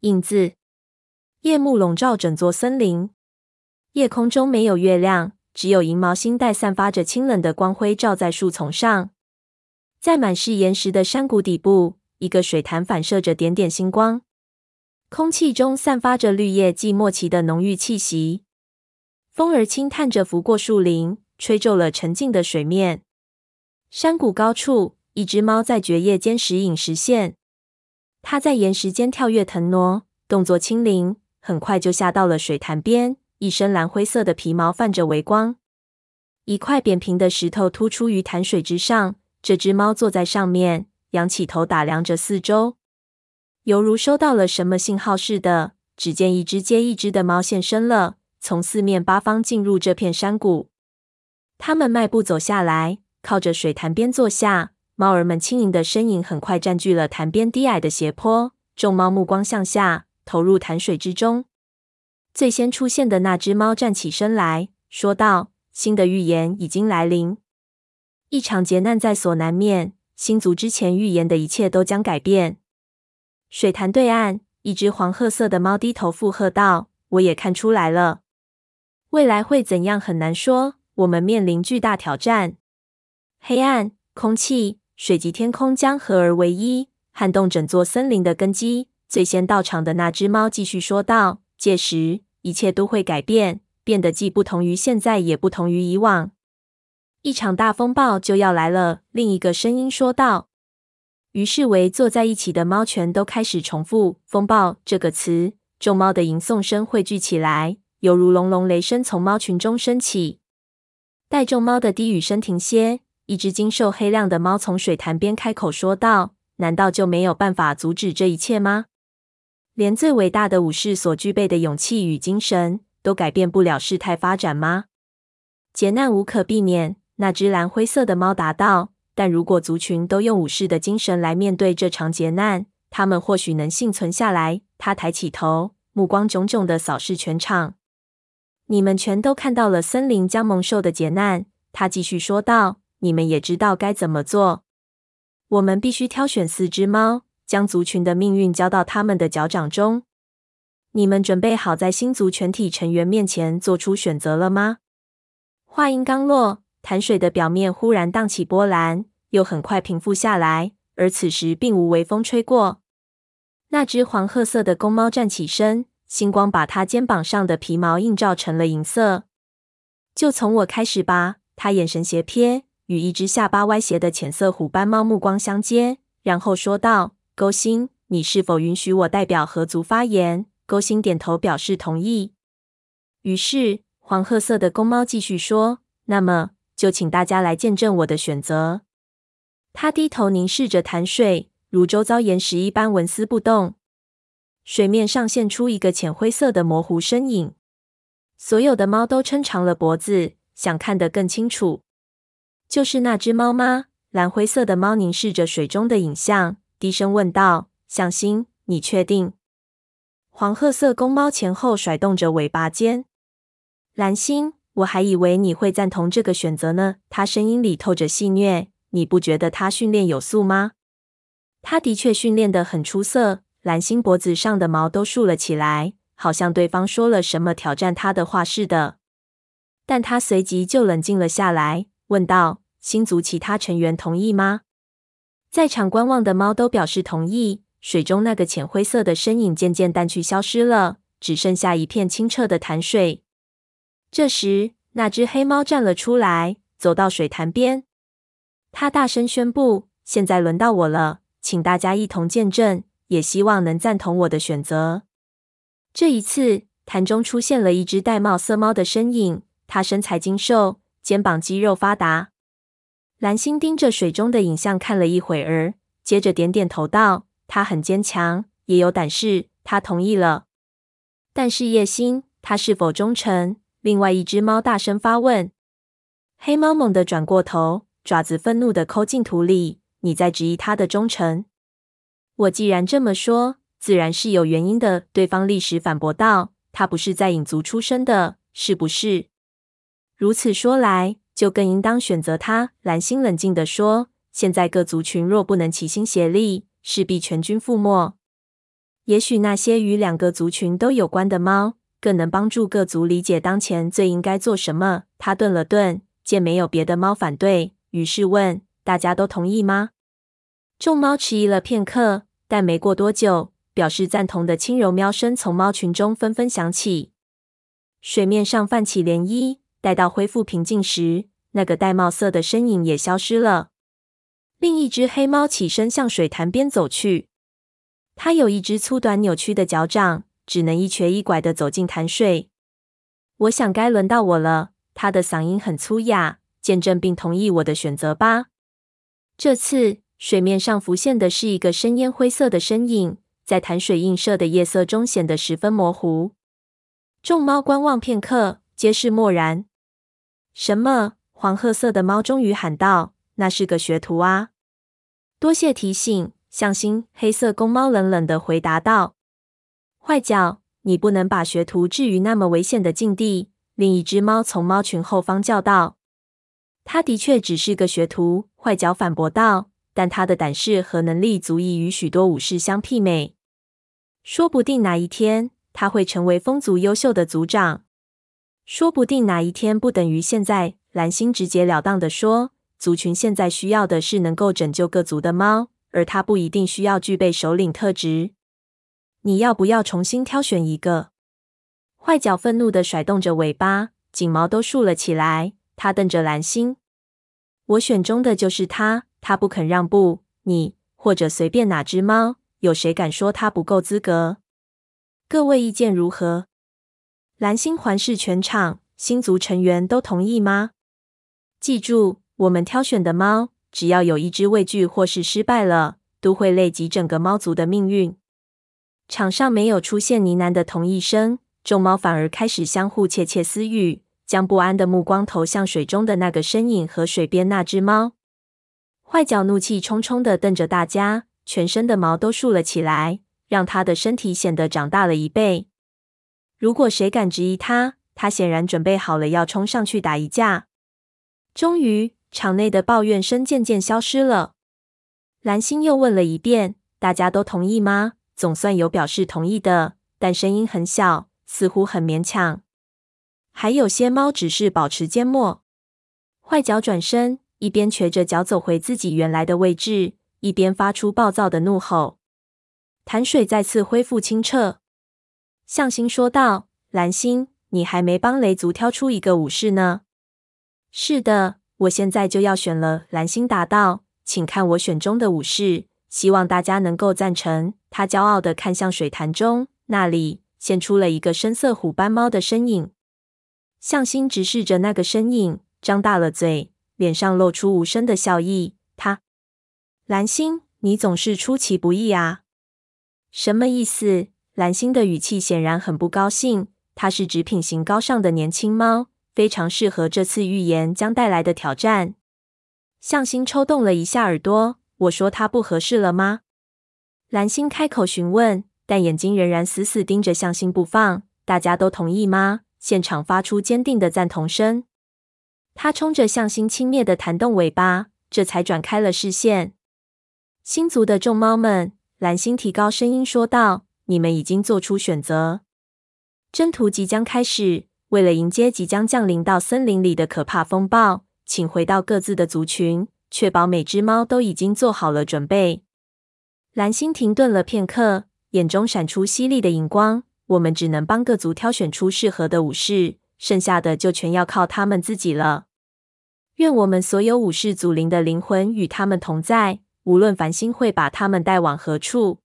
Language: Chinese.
印字。夜幕笼罩整座森林，夜空中没有月亮，只有银毛星带散发着清冷的光辉，照在树丛上。在满是岩石的山谷底部，一个水潭反射着点点星光，空气中散发着绿叶季末期的浓郁气息。风儿轻叹着拂过树林，吹皱了沉静的水面。山谷高处，一只猫在绝夜间时隐时现。它在岩石间跳跃腾挪，动作轻灵，很快就下到了水潭边。一身蓝灰色的皮毛泛着微光。一块扁平的石头突出于潭水之上，这只猫坐在上面，仰起头打量着四周，犹如收到了什么信号似的。只见一只接一只的猫现身了。从四面八方进入这片山谷，他们迈步走下来，靠着水潭边坐下。猫儿们轻盈的身影很快占据了潭边低矮的斜坡。众猫目光向下，投入潭水之中。最先出现的那只猫站起身来说道：“新的预言已经来临，一场劫难在所难免。星族之前预言的一切都将改变。”水潭对岸，一只黄褐色的猫低头附和道：“我也看出来了。”未来会怎样很难说。我们面临巨大挑战，黑暗、空气、水及天空将合而为一，撼动整座森林的根基。最先到场的那只猫继续说道：“届时，一切都会改变，变得既不同于现在，也不同于以往。一场大风暴就要来了。”另一个声音说道。于是，围坐在一起的猫全都开始重复“风暴”这个词。众猫的吟诵声汇聚起来。犹如隆隆雷声从猫群中升起，待众猫的低语声停歇，一只精瘦黑亮的猫从水潭边开口说道：“难道就没有办法阻止这一切吗？连最伟大的武士所具备的勇气与精神，都改变不了事态发展吗？”劫难无可避免，那只蓝灰色的猫答道：“但如果族群都用武士的精神来面对这场劫难，他们或许能幸存下来。”他抬起头，目光炯炯地扫视全场。你们全都看到了森林将蒙受的劫难，他继续说道。你们也知道该怎么做。我们必须挑选四只猫，将族群的命运交到他们的脚掌中。你们准备好在新族全体成员面前做出选择了吗？话音刚落，潭水的表面忽然荡起波澜，又很快平复下来。而此时并无微风吹过。那只黄褐色的公猫站起身。星光把它肩膀上的皮毛映照成了银色。就从我开始吧。他眼神斜瞥，与一只下巴歪斜的浅色虎斑猫目光相接，然后说道：“勾心，你是否允许我代表河族发言？”勾心点头表示同意。于是黄褐色的公猫继续说：“那么，就请大家来见证我的选择。”他低头凝视着潭水，如周遭岩石一般纹丝不动。水面上现出一个浅灰色的模糊身影，所有的猫都撑长了脖子，想看得更清楚。就是那只猫吗？蓝灰色的猫凝视着水中的影像，低声问道：“向心，你确定？”黄褐色公猫前后甩动着尾巴尖。蓝星，我还以为你会赞同这个选择呢。他声音里透着戏谑。你不觉得他训练有素吗？他的确训练得很出色。蓝星脖子上的毛都竖了起来，好像对方说了什么挑战他的话似的。但他随即就冷静了下来，问道：“星族其他成员同意吗？”在场观望的猫都表示同意。水中那个浅灰色的身影渐渐淡去，消失了，只剩下一片清澈的潭水。这时，那只黑猫站了出来，走到水潭边。他大声宣布：“现在轮到我了，请大家一同见证。”也希望能赞同我的选择。这一次，潭中出现了一只玳瑁色猫的身影，它身材精瘦，肩膀肌肉发达。蓝星盯着水中的影像看了一会儿，接着点点头道：“它很坚强，也有胆识。”他同意了。但是叶星，它是否忠诚？另外一只猫大声发问。黑猫猛地转过头，爪子愤怒地抠进土里：“你在质疑它的忠诚？”我既然这么说，自然是有原因的。对方立时反驳道：“他不是在影族出生的，是不是？如此说来，就更应当选择他。”蓝星冷静地说：“现在各族群若不能齐心协力，势必全军覆没。也许那些与两个族群都有关的猫，更能帮助各族理解当前最应该做什么。他顿了顿，见没有别的猫反对，于是问：“大家都同意吗？”众猫迟疑了片刻，但没过多久，表示赞同的轻柔喵声从猫群中纷纷响起。水面上泛起涟漪，待到恢复平静时，那个玳瑁色的身影也消失了。另一只黑猫起身向水潭边走去。它有一只粗短扭曲的脚掌，只能一瘸一拐地走进潭水。我想该轮到我了。它的嗓音很粗哑，见证并同意我的选择吧。这次水面上浮现的是一个深烟灰色的身影，在潭水映射的夜色中显得十分模糊。众猫观望片刻，皆是默然。什么？黄褐色的猫终于喊道：“那是个学徒啊！”多谢提醒，象星。黑色公猫冷冷的回答道：“坏脚，你不能把学徒置于那么危险的境地。”另一只猫从猫群后方叫道：“他的确只是个学徒。”坏脚反驳道：“但他的胆识和能力足以与许多武士相媲美。说不定哪一天。”他会成为风族优秀的族长，说不定哪一天不等于现在。蓝星直截了当的说：“族群现在需要的是能够拯救各族的猫，而它不一定需要具备首领特质。你要不要重新挑选一个？”坏脚愤怒的甩动着尾巴，颈毛都竖了起来。他瞪着蓝星：“我选中的就是他，他不肯让步。你或者随便哪只猫，有谁敢说他不够资格？”各位意见如何？蓝星环视全场，星族成员都同意吗？记住，我们挑选的猫，只要有一只畏惧或是失败了，都会累及整个猫族的命运。场上没有出现呢喃的同意声，众猫反而开始相互窃窃私语，将不安的目光投向水中的那个身影和水边那只猫。坏脚怒气冲冲地瞪着大家，全身的毛都竖了起来。让他的身体显得长大了一倍。如果谁敢质疑他，他显然准备好了要冲上去打一架。终于，场内的抱怨声渐渐消失了。蓝星又问了一遍：“大家都同意吗？”总算有表示同意的，但声音很小，似乎很勉强。还有些猫只是保持缄默。坏脚转身，一边瘸着脚走回自己原来的位置，一边发出暴躁的怒吼。潭水再次恢复清澈，向星说道：“蓝星，你还没帮雷族挑出一个武士呢。”“是的，我现在就要选了。”蓝星答道。“请看我选中的武士，希望大家能够赞成。”他骄傲地看向水潭中，那里现出了一个深色虎斑猫的身影。向星直视着那个身影，张大了嘴，脸上露出无声的笑意。他，蓝星，你总是出其不意啊！什么意思？蓝星的语气显然很不高兴。它是指品行高尚的年轻猫，非常适合这次预言将带来的挑战。向星抽动了一下耳朵。我说它不合适了吗？蓝星开口询问，但眼睛仍然死死盯着向星不放。大家都同意吗？现场发出坚定的赞同声。他冲着向星轻蔑的弹动尾巴，这才转开了视线。星族的众猫们。蓝星提高声音说道：“你们已经做出选择，征途即将开始。为了迎接即将降临到森林里的可怕风暴，请回到各自的族群，确保每只猫都已经做好了准备。”蓝星停顿了片刻，眼中闪出犀利的荧光。我们只能帮各族挑选出适合的武士，剩下的就全要靠他们自己了。愿我们所有武士祖灵的灵魂与他们同在。无论繁星会把他们带往何处，